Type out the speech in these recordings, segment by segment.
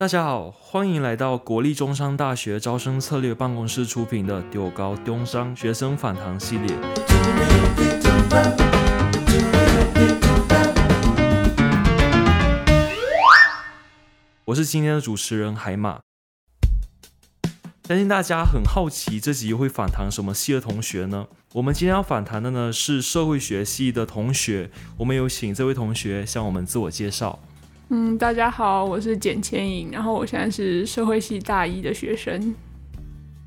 大家好，欢迎来到国立中山大学招生策略办公室出品的“中猴中商学生访谈系列”。我是今天的主持人海马。相信大家很好奇，这集会访谈什么系的同学呢？我们今天要访谈的呢是社会学系的同学。我们有请这位同学向我们自我介绍。嗯，大家好，我是简千颖，然后我现在是社会系大一的学生。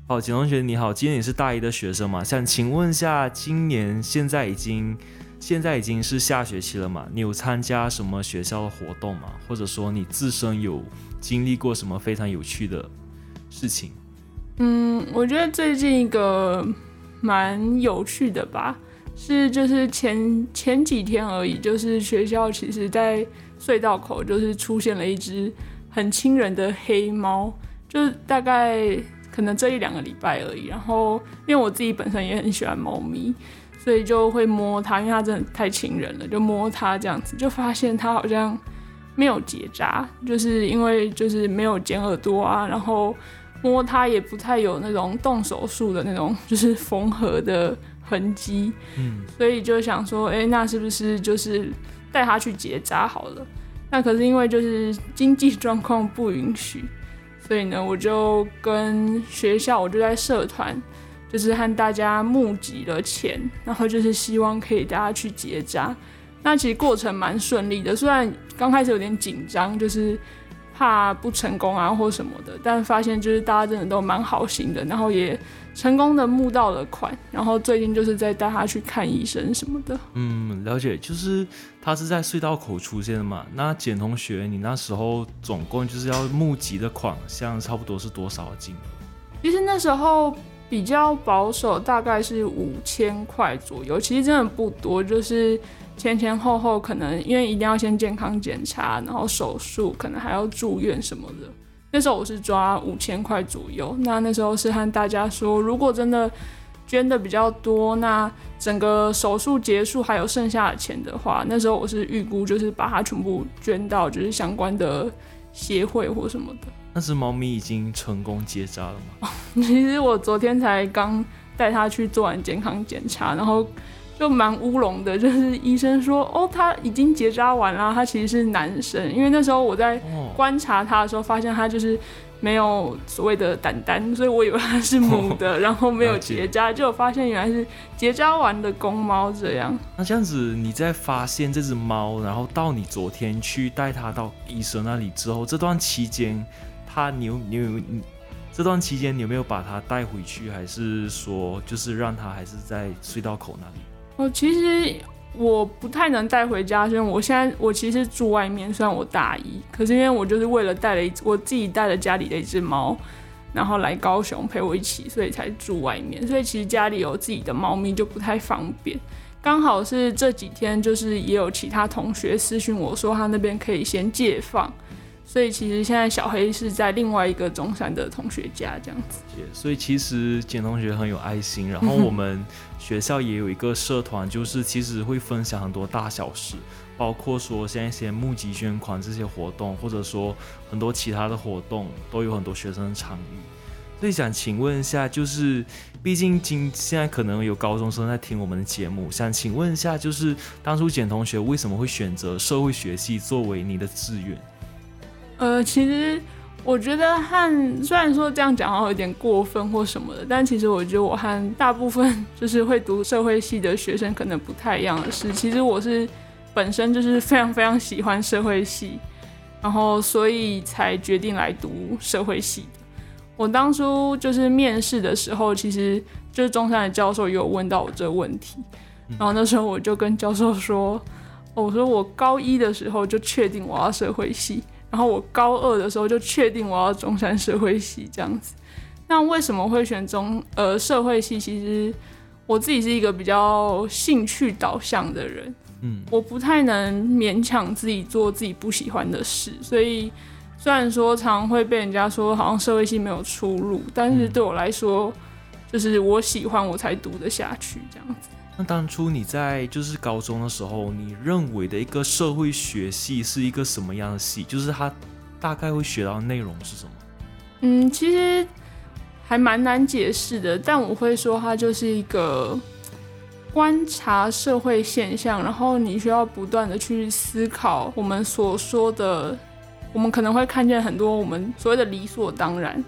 好，简同学你好，今年你是大一的学生嘛？想请问一下，今年现在已经现在已经是下学期了嘛？你有参加什么学校的活动吗？或者说你自身有经历过什么非常有趣的事情？嗯，我觉得最近一个蛮有趣的吧，是就是前前几天而已，就是学校其实在。隧道口就是出现了一只很亲人的黑猫，就是大概可能这一两个礼拜而已。然后因为我自己本身也很喜欢猫咪，所以就会摸它，因为它真的太亲人了，就摸它这样子，就发现它好像没有结扎，就是因为就是没有剪耳朵啊，然后摸它也不太有那种动手术的那种就是缝合的痕迹，嗯，所以就想说，哎，那是不是就是。带他去结扎好了，那可是因为就是经济状况不允许，所以呢，我就跟学校，我就在社团，就是和大家募集了钱，然后就是希望可以带他去结扎。那其实过程蛮顺利的，虽然刚开始有点紧张，就是怕不成功啊或什么的，但发现就是大家真的都蛮好心的，然后也。成功的募到了款，然后最近就是在带他去看医生什么的。嗯，了解，就是他是在隧道口出现的嘛？那简同学，你那时候总共就是要募集的款项差不多是多少金额？其实那时候比较保守，大概是五千块左右。其实真的不多，就是前前后后可能因为一定要先健康检查，然后手术，可能还要住院什么的。那时候我是抓五千块左右，那那时候是和大家说，如果真的捐的比较多，那整个手术结束还有剩下的钱的话，那时候我是预估就是把它全部捐到就是相关的协会或什么的。那只猫咪已经成功结扎了吗？其实我昨天才刚带它去做完健康检查，然后。就蛮乌龙的，就是医生说，哦，他已经结扎完了，他其实是男生，因为那时候我在观察他的时候，发现他就是没有所谓的胆蛋，所以我以为他是母的，然后没有结扎，结果发现原来是结扎完的公猫这样。那这样子，你在发现这只猫，然后到你昨天去带它到医生那里之后，这段期间，他你有你有你这段期间你有没有把它带回去，还是说就是让它还是在隧道口那里？我其实我不太能带回家，所以我现在我其实住外面，虽然我大一，可是因为我就是为了带了一我自己带了家里的一只猫，然后来高雄陪我一起，所以才住外面。所以其实家里有自己的猫咪就不太方便。刚好是这几天，就是也有其他同学私讯我说他那边可以先借放。所以其实现在小黑是在另外一个中山的同学家这样子。所以其实简同学很有爱心，然后我们学校也有一个社团，就是其实会分享很多大小事，包括说像一些募集捐款这些活动，或者说很多其他的活动，都有很多学生参与。所以想请问一下，就是毕竟今现在可能有高中生在听我们的节目，想请问一下，就是当初简同学为什么会选择社会学系作为你的志愿？呃，其实我觉得和虽然说这样讲好像有点过分或什么的，但其实我觉得我和大部分就是会读社会系的学生可能不太一样的是，其实我是本身就是非常非常喜欢社会系，然后所以才决定来读社会系的。我当初就是面试的时候，其实就是中山的教授有问到我这个问题，然后那时候我就跟教授说，我说我高一的时候就确定我要社会系。然后我高二的时候就确定我要中山社会系这样子。那为什么会选中呃社会系？其实我自己是一个比较兴趣导向的人，嗯，我不太能勉强自己做自己不喜欢的事。所以虽然说常常会被人家说好像社会系没有出路，但是对我来说，就是我喜欢我才读得下去这样子。那当初你在就是高中的时候，你认为的一个社会学系是一个什么样的系？就是它大概会学到内容是什么？嗯，其实还蛮难解释的，但我会说它就是一个观察社会现象，然后你需要不断的去思考我们所说的，我们可能会看见很多我们所谓的理所当然。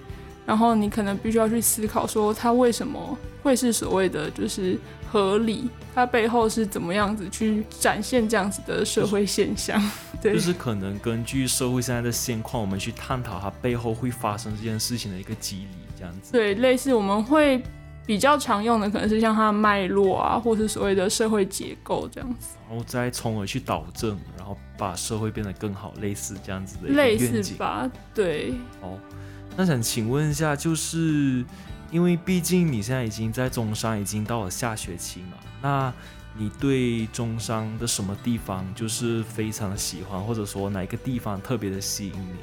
然后你可能必须要去思考，说它为什么会是所谓的就是合理，它背后是怎么样子去展现这样子的社会现象？对，就是可能根据社会现在的现况，我们去探讨它背后会发生这件事情的一个机理，这样子。对，类似我们会比较常用的，可能是像它的脉络啊，或是所谓的社会结构这样子，然后再从而去导正，然后把社会变得更好，类似这样子的类似吧？对。哦。那想请问一下，就是因为毕竟你现在已经在中山，已经到了下学期嘛，那你对中山的什么地方就是非常的喜欢，或者说哪一个地方特别的吸引你？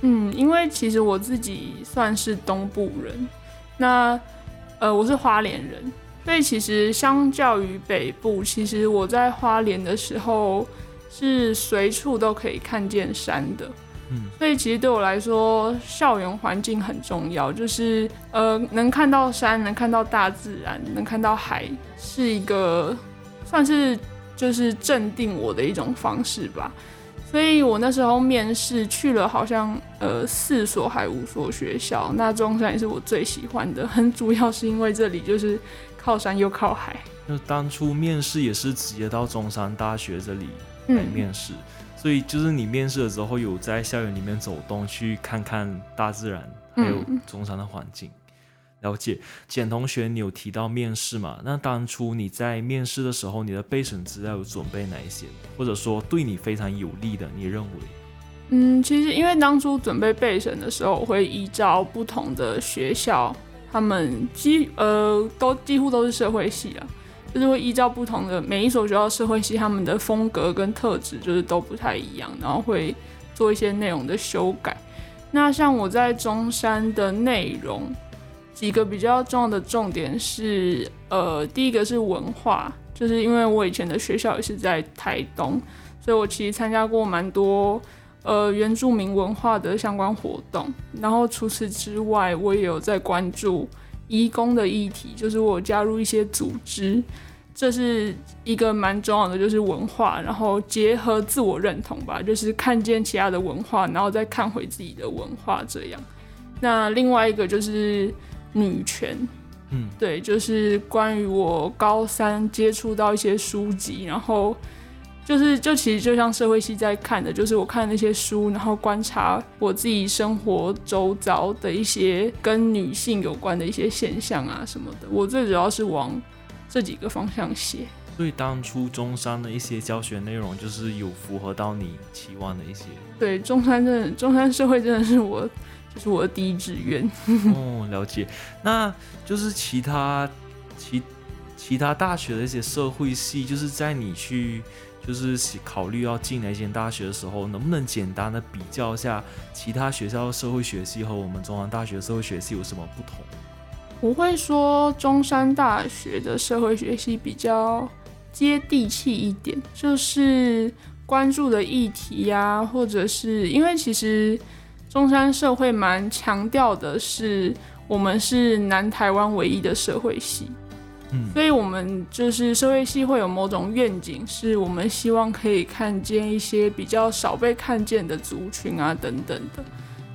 嗯，因为其实我自己算是东部人，那呃我是花莲人，所以其实相较于北部，其实我在花莲的时候是随处都可以看见山的。嗯，所以其实对我来说，校园环境很重要，就是呃，能看到山，能看到大自然，能看到海，是一个算是就是镇定我的一种方式吧。所以我那时候面试去了，好像呃四所还五所学校，那中山也是我最喜欢的，很主要是因为这里就是靠山又靠海。那当初面试也是直接到中山大学这里来面试。嗯所以就是你面试的时候有在校园里面走动，去看看大自然，还有中山的环境。嗯、了解，简同学，你有提到面试嘛？那当初你在面试的时候，你的备审资料有准备哪一些？或者说对你非常有利的，你认为？嗯，其实因为当初准备备审的时候，我会依照不同的学校，他们几呃都几乎都是社会系啊。就是会依照不同的每一所学校社会系，他们的风格跟特质就是都不太一样，然后会做一些内容的修改。那像我在中山的内容，几个比较重要的重点是，呃，第一个是文化，就是因为我以前的学校也是在台东，所以我其实参加过蛮多呃原住民文化的相关活动。然后除此之外，我也有在关注移工的议题，就是我加入一些组织。这是一个蛮重要的，就是文化，然后结合自我认同吧，就是看见其他的文化，然后再看回自己的文化这样。那另外一个就是女权，嗯，对，就是关于我高三接触到一些书籍，然后就是就其实就像社会系在看的，就是我看那些书，然后观察我自己生活周遭的一些跟女性有关的一些现象啊什么的。我最主要是往这几个方向写，所以当初中山的一些教学内容就是有符合到你期望的一些。对，中山真的，中山社会真的是我，就是我的第一志愿。哦，了解。那就是其他其其他大学的一些社会系，就是在你去就是考虑要进哪间大学的时候，能不能简单的比较一下其他学校社会学系和我们中山大学社会学系有什么不同？我会说中山大学的社会学系比较接地气一点，就是关注的议题呀，或者是因为其实中山社会蛮强调的是我们是南台湾唯一的社会系，嗯，所以我们就是社会系会有某种愿景，是我们希望可以看见一些比较少被看见的族群啊等等的，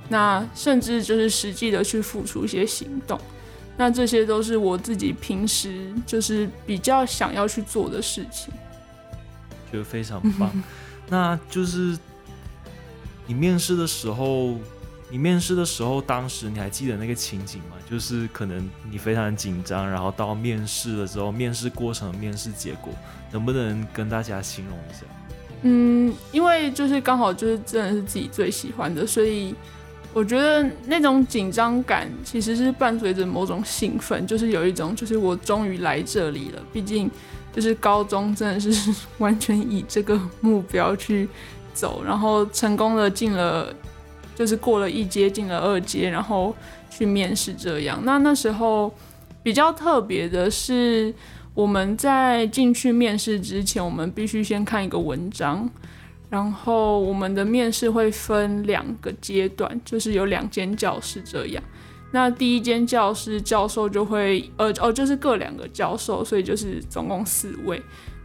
那甚至就是实际的去付出一些行动。那这些都是我自己平时就是比较想要去做的事情，觉得非常棒。那就是你面试的时候，你面试的时候，当时你还记得那个情景吗？就是可能你非常紧张，然后到面试了之后，面试过程、面试结果，能不能跟大家形容一下？嗯，因为就是刚好就是真的是自己最喜欢的，所以。我觉得那种紧张感其实是伴随着某种兴奋，就是有一种就是我终于来这里了。毕竟就是高中真的是 完全以这个目标去走，然后成功的进了，就是过了一阶进了二阶，然后去面试这样。那那时候比较特别的是，我们在进去面试之前，我们必须先看一个文章。然后我们的面试会分两个阶段，就是有两间教室这样。那第一间教室教授就会，呃，哦，就是各两个教授，所以就是总共四位。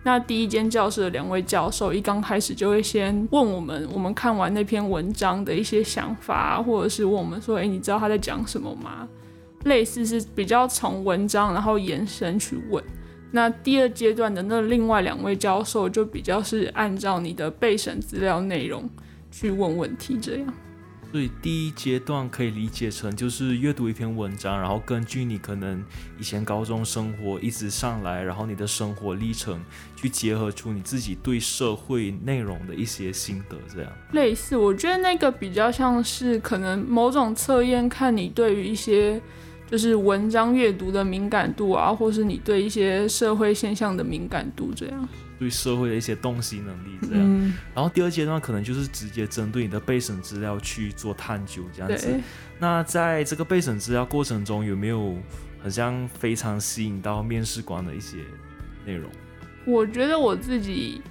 那第一间教室的两位教授一刚开始就会先问我们，我们看完那篇文章的一些想法，或者是问我们说，诶，你知道他在讲什么吗？类似是比较从文章然后延伸去问。那第二阶段的那另外两位教授就比较是按照你的备审资料内容去问问题，这样。所以第一阶段可以理解成就是阅读一篇文章，然后根据你可能以前高中生活一直上来，然后你的生活历程去结合出你自己对社会内容的一些心得，这样。类似，我觉得那个比较像是可能某种测验，看你对于一些。就是文章阅读的敏感度啊，或是你对一些社会现象的敏感度，这样对社会的一些洞悉能力这样。嗯、然后第二阶段可能就是直接针对你的备审资料去做探究这样子。那在这个备审资料过程中，有没有好像非常吸引到面试官的一些内容？我觉得我自己，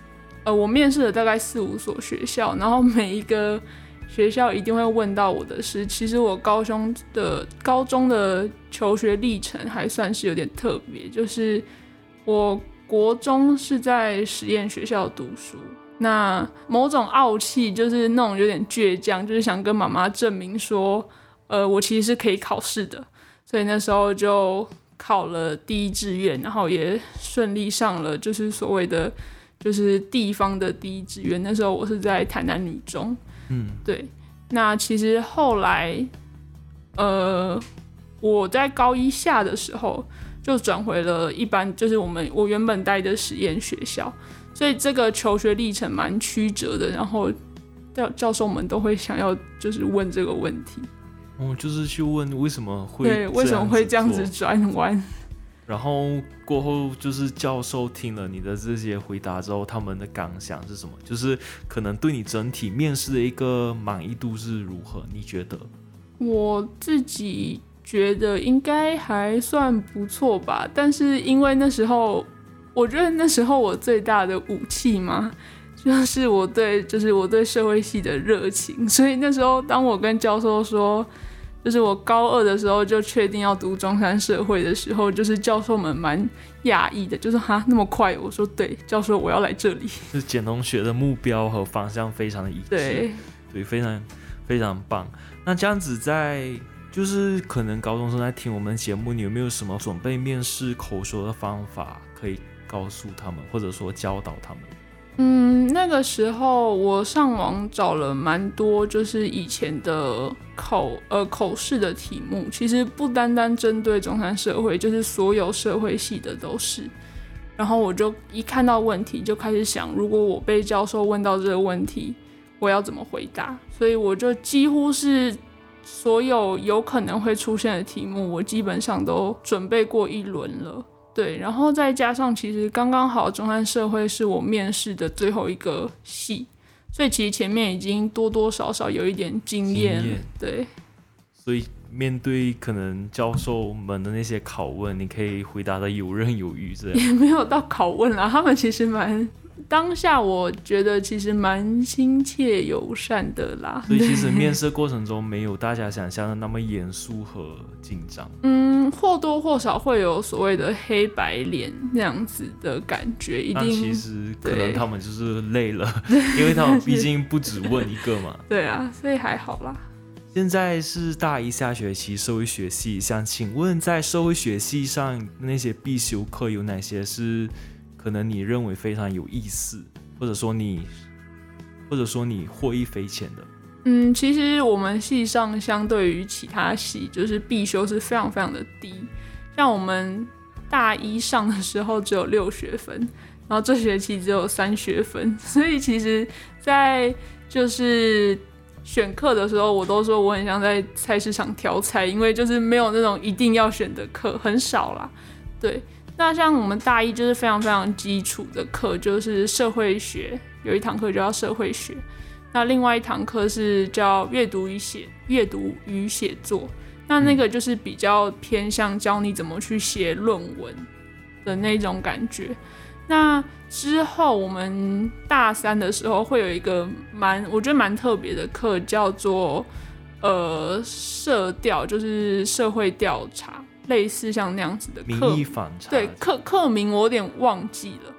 呃，我面试了大概四五所学校，然后每一个。学校一定会问到我的是，其实我高中的高中的求学历程还算是有点特别，就是我国中是在实验学校读书，那某种傲气就是那种有点倔强，就是想跟妈妈证明说，呃，我其实是可以考试的，所以那时候就考了第一志愿，然后也顺利上了，就是所谓的就是地方的第一志愿。那时候我是在台南女中。嗯，对。那其实后来，呃，我在高一下的时候就转回了一般，就是我们我原本待的实验学校，所以这个求学历程蛮曲折的。然后教教授们都会想要就是问这个问题，哦，就是去问为什么会对，为什么会这样子转弯。然后过后就是教授听了你的这些回答之后，他们的感想是什么？就是可能对你整体面试的一个满意度是如何？你觉得？我自己觉得应该还算不错吧。但是因为那时候，我觉得那时候我最大的武器嘛，就是我对，就是我对社会系的热情。所以那时候，当我跟教授说。就是我高二的时候就确定要读中山社会的时候，就是教授们蛮讶异的，就是哈那么快？我说对，教授我要来这里。就是简同学的目标和方向非常的一致，对，对，非常非常棒。那这样子在就是可能高中生在听我们节目，你有没有什么准备面试口说的方法可以告诉他们，或者说教导他们？嗯，那个时候我上网找了蛮多，就是以前的口呃口试的题目，其实不单单针对中山社会，就是所有社会系的都是。然后我就一看到问题就开始想，如果我被教授问到这个问题，我要怎么回答？所以我就几乎是所有有可能会出现的题目，我基本上都准备过一轮了。对，然后再加上，其实刚刚好，中山社会是我面试的最后一个系，所以其实前面已经多多少少有一点经验。经验。对，所以面对可能教授们的那些拷问，你可以回答的游刃有余，这样。也没有到拷问啦，他们其实蛮。当下我觉得其实蛮亲切友善的啦，所以其实面试过程中没有大家想象的那么严肃和紧张。嗯，或多或少会有所谓的黑白脸那样子的感觉，一定。其实可能他们就是累了，因为他们毕竟不只问一个嘛。对啊，所以还好啦。现在是大一下学期，社会学系，想请问在社会学系上那些必修课有哪些是？可能你认为非常有意思，或者说你，或者说你获益匪浅的。嗯，其实我们系上相对于其他系，就是必修是非常非常的低。像我们大一上的时候只有六学分，然后这学期只有三学分，所以其实，在就是选课的时候，我都说我很像在菜市场挑菜，因为就是没有那种一定要选的课，很少啦。对。那像我们大一就是非常非常基础的课，就是社会学，有一堂课叫社会学。那另外一堂课是叫阅读与写，阅读与写作。那那个就是比较偏向教你怎么去写论文的那种感觉。那之后我们大三的时候会有一个蛮，我觉得蛮特别的课，叫做呃社调，就是社会调查，类似像那样子的课。对，课课名我有点忘记了。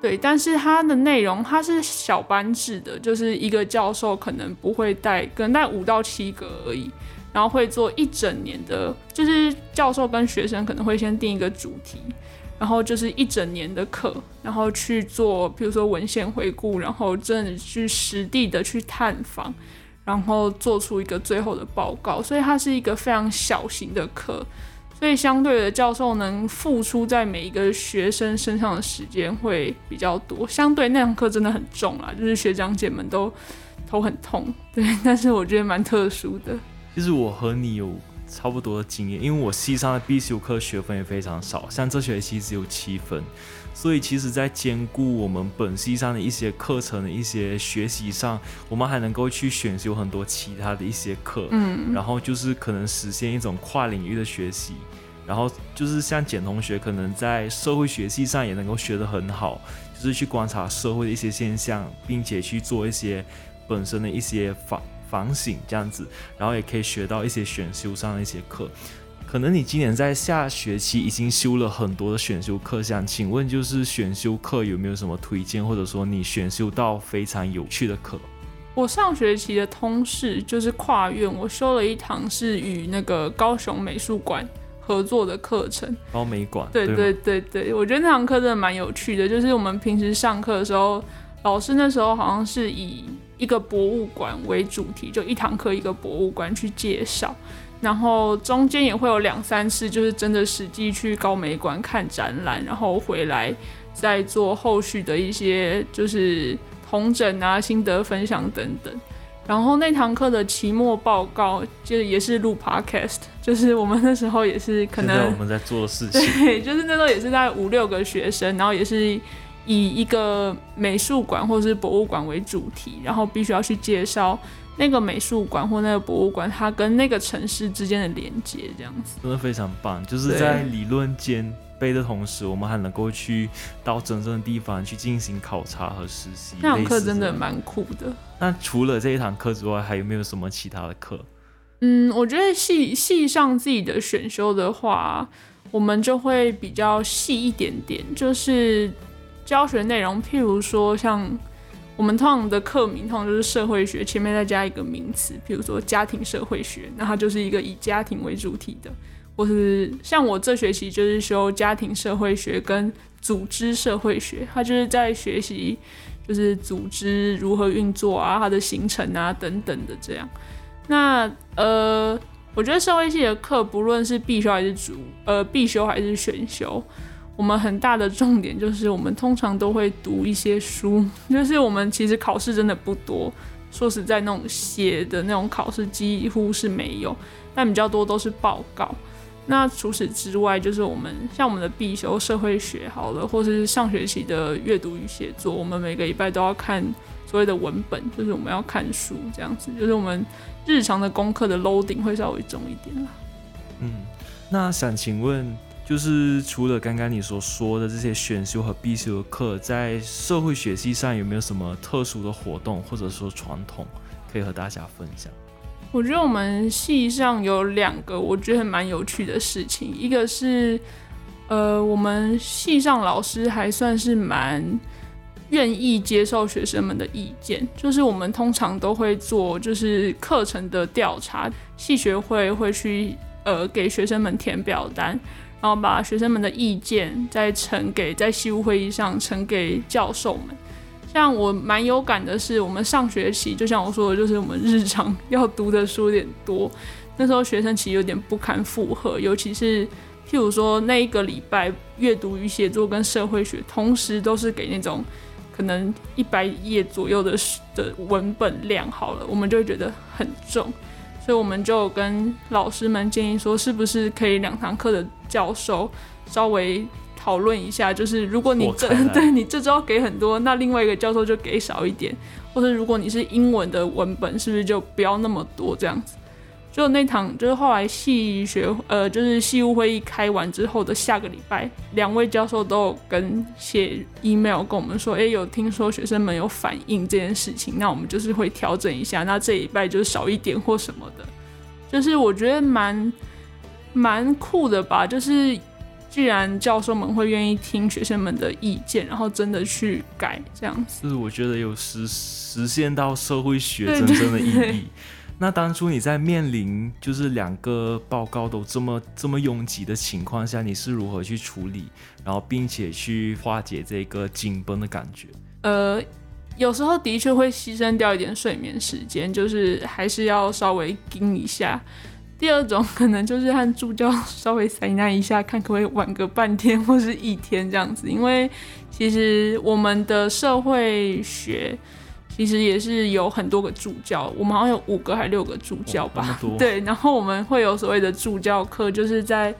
对，但是它的内容它是小班制的，就是一个教授可能不会带，可能带五到七个而已，然后会做一整年的，就是教授跟学生可能会先定一个主题，然后就是一整年的课，然后去做，比如说文献回顾，然后真的去实地的去探访，然后做出一个最后的报告，所以它是一个非常小型的课。所以相对的，教授能付出在每一个学生身上的时间会比较多。相对那堂课真的很重啦，就是学长姐们都头很痛。对，但是我觉得蛮特殊的。其实我和你有差不多的经验，因为我系上的必修课学分也非常少，像这学期只有七分。所以，其实，在兼顾我们本系上的一些课程的一些学习上，我们还能够去选修很多其他的一些课，嗯，然后就是可能实现一种跨领域的学习，然后就是像简同学，可能在社会学系上也能够学得很好，就是去观察社会的一些现象，并且去做一些本身的一些反反省这样子，然后也可以学到一些选修上的一些课。可能你今年在下学期已经修了很多的选修课，想请问就是选修课有没有什么推荐，或者说你选修到非常有趣的课？我上学期的通识就是跨院，我修了一堂是与那个高雄美术馆合作的课程。高美馆。对对对对，我觉得那堂课真的蛮有趣的，就是我们平时上课的时候，老师那时候好像是以一个博物馆为主题，就一堂课一个博物馆去介绍。然后中间也会有两三次，就是真的实际去高美馆看展览，然后回来再做后续的一些就是同整啊、心得分享等等。然后那堂课的期末报告就也是录 podcast，就是我们那时候也是可能我们在做的事情，对，就是那时候也是在五六个学生，然后也是以一个美术馆或者是博物馆为主题，然后必须要去介绍。那个美术馆或那个博物馆，它跟那个城市之间的连接，这样子真的非常棒。就是在理论兼备的同时，我们还能够去到真正的地方去进行考察和实习。那堂课真的蛮酷的。那除了这一堂课之外，还有没有什么其他的课？嗯，我觉得系系上自己的选修的话，我们就会比较细一点点，就是教学内容，譬如说像。我们通常的课名通常就是社会学，前面再加一个名词，譬如说家庭社会学，那它就是一个以家庭为主题的，或是像我这学期就是修家庭社会学跟组织社会学，它就是在学习就是组织如何运作啊，它的形成啊等等的这样。那呃，我觉得社会系的课不论是必修还是主呃必修还是选修。我们很大的重点就是，我们通常都会读一些书，就是我们其实考试真的不多，说实在，那种写的那种考试几乎是没有，但比较多都是报告。那除此之外，就是我们像我们的必修社会学好了，或是上学期的阅读与写作，我们每个礼拜都要看所谓的文本，就是我们要看书这样子，就是我们日常的功课的 loading 会稍微重一点啦。嗯，那想请问。就是除了刚刚你所说的这些选修和必修的课，在社会学系上有没有什么特殊的活动或者说传统可以和大家分享？我觉得我们系上有两个我觉得蛮有趣的事情，一个是呃，我们系上老师还算是蛮愿意接受学生们的意见，就是我们通常都会做就是课程的调查，系学会会去呃给学生们填表单。然后把学生们的意见再呈给在系务会议上呈给教授们。像我蛮有感的是，我们上学期就像我说的，就是我们日常要读的书有点多，那时候学生其实有点不堪负荷，尤其是譬如说那一个礼拜阅读与写作跟社会学同时都是给那种可能一百页左右的的文本量好了，我们就会觉得很重。所以我们就跟老师们建议说，是不是可以两堂课的教授稍微讨论一下，就是如果你这 对你这周给很多，那另外一个教授就给少一点，或者如果你是英文的文本，是不是就不要那么多这样子？就那堂就是后来系学呃就是系务会议开完之后的下个礼拜，两位教授都有跟写 email 跟我们说，哎，有听说学生们有反映这件事情，那我们就是会调整一下，那这礼拜就少一点或什么的，就是我觉得蛮蛮酷的吧，就是既然教授们会愿意听学生们的意见，然后真的去改这样子，是我觉得有实实现到社会学真正的意义。那当初你在面临就是两个报告都这么这么拥挤的情况下，你是如何去处理，然后并且去化解这个紧绷的感觉？呃，有时候的确会牺牲掉一点睡眠时间，就是还是要稍微盯一下。第二种可能就是和助教稍微塞纳一下，看可不可以晚个半天或是一天这样子，因为其实我们的社会学。其实也是有很多个助教，我们好像有五个还六个助教吧？对，然后我们会有所谓的助教课，就是在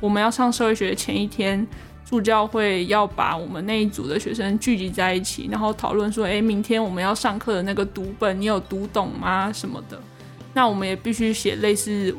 我们要上社会学的前一天，助教会要把我们那一组的学生聚集在一起，然后讨论说，哎，明天我们要上课的那个读本，你有读懂吗？什么的？那我们也必须写类似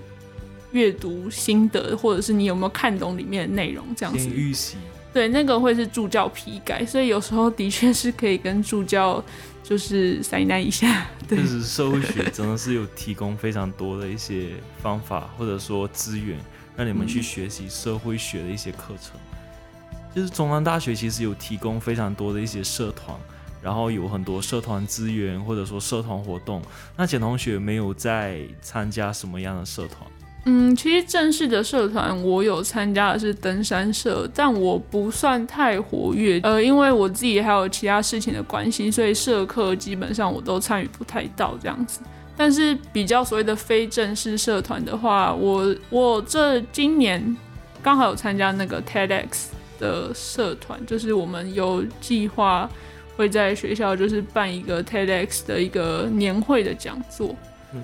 阅读心得，或者是你有没有看懂里面的内容这样子。预习。对，那个会是助教批改，所以有时候的确是可以跟助教。就是塞纳一下，对，就是社会学真的是有提供非常多的一些方法，或者说资源，让你们去学习社会学的一些课程。嗯。就是中山大学其实有提供非常多的一些社团，然后有很多社团资源，或者说社团活动。那简同学没有在参加什么样的社团？嗯，其实正式的社团我有参加的是登山社，但我不算太活跃，呃，因为我自己还有其他事情的关系，所以社课基本上我都参与不太到这样子。但是比较所谓的非正式社团的话，我我这今年刚好有参加那个 TEDx 的社团，就是我们有计划会在学校就是办一个 TEDx 的一个年会的讲座。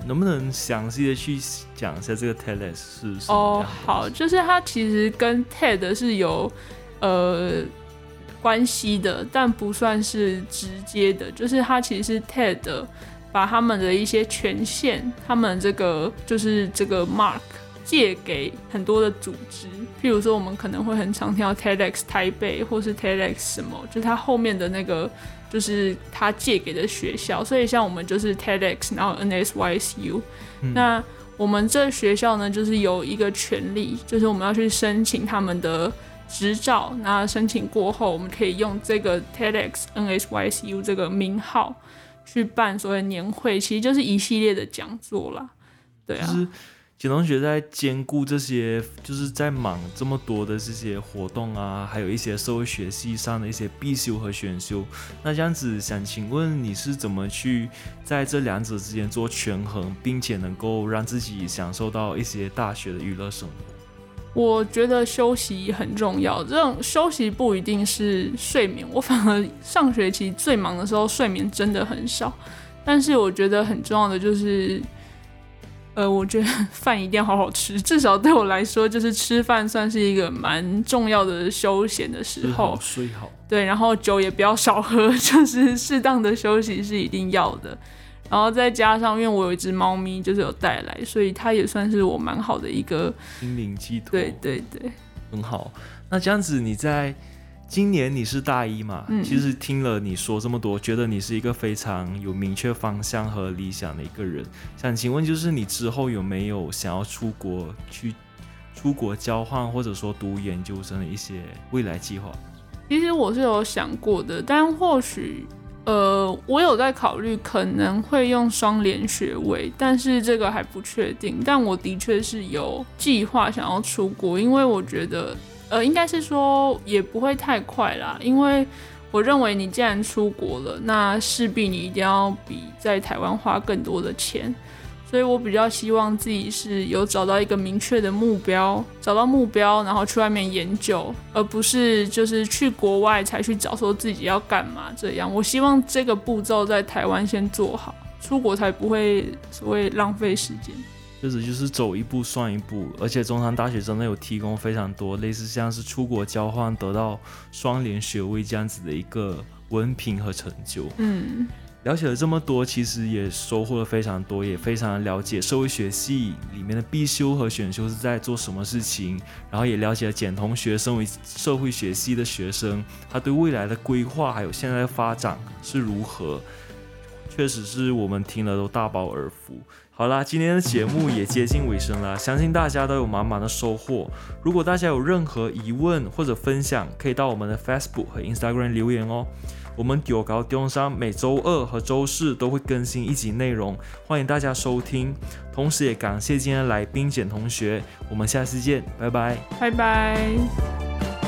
能不能详细的去讲一下这个 TEDx 是什么？哦，好，就是它其实跟 TED 是有呃关系的，但不算是直接的。就是它其实是 TED 把他们的一些权限，他们这个就是这个 mark 借给很多的组织，譬如说我们可能会很常听到 TEDx 台北或是 TEDx 什么，就是它后面的那个。就是他借给的学校，所以像我们就是 TEDx，然后 NSYSU，嗯。那我们这学校呢，就是有一个权利，就是我们要去申请他们的执照。那申请过后，我们可以用这个 TEDx NSYSU 这个名号去办所谓年会，其实就是一系列的讲座啦。对啊。就是简同学在兼顾这些，就是在忙这么多的这些活动啊，还有一些社会学系上的一些必修和选修。那这样子，想请问你是怎么去在这两者之间做权衡，并且能够让自己享受到一些大学的娱乐生活？我觉得休息很重要，这种休息不一定是睡眠。我反而上学期最忙的时候，睡眠真的很少。但是我觉得很重要的就是。呃，我觉得 饭一定要好好吃，至少对我来说，就是吃饭算是一个蛮重要的休闲的时候。睡好。对，然后酒也不要少喝，就是适当的休息是一定要的。然后再加上，因为我有一只猫咪，就是有带来，所以它也算是我蛮好的一个心灵寄托。对对对，很好。那这样子你在。今年你是大一嘛？嗯，其实听了你说这么多，觉得你是一个非常有明确方向和理想的一个人。想请问，就是你之后有没有想要出国去出国交换，或者说读研究生的一些未来计划？其实我是有想过的，但或许呃，我有在考虑可能会用双联学位，但是这个还不确定。但我的确是有计划想要出国，因为我觉得。呃，应该是说也不会太快啦，因为我认为你既然出国了，那势必你一定要比在台湾花更多的钱，所以我比较希望自己是有找到一个明确的目标，找到目标，然后去外面研究，而不是就是去国外才去找说自己要干嘛这样。我希望这个步骤在台湾先做好，出国才不会所谓浪费时间。确实就是走一步算一步，而且中山大学真的有提供非常多类似像是出国交换得到双联学位这样子的一个文凭和成就。嗯，了解了这么多，其实也收获了非常多，也非常了解社会学系里面的必修和选修是在做什么事情，然后也了解了简同学身为社会学系的学生，他对未来的规划还有现在的发展是如何，确实是我们听了都大饱耳福。好啦，今天的节目也接近尾声了，相信大家都有满满的收获。如果大家有任何疑问或者分享，可以到我们的 Facebook 和 Instagram 留言哦。我们屌高中商每周二和周四都会更新一集内容，欢迎大家收听。同时也感谢今天的来宾简同学，我们下次见，拜拜，拜拜。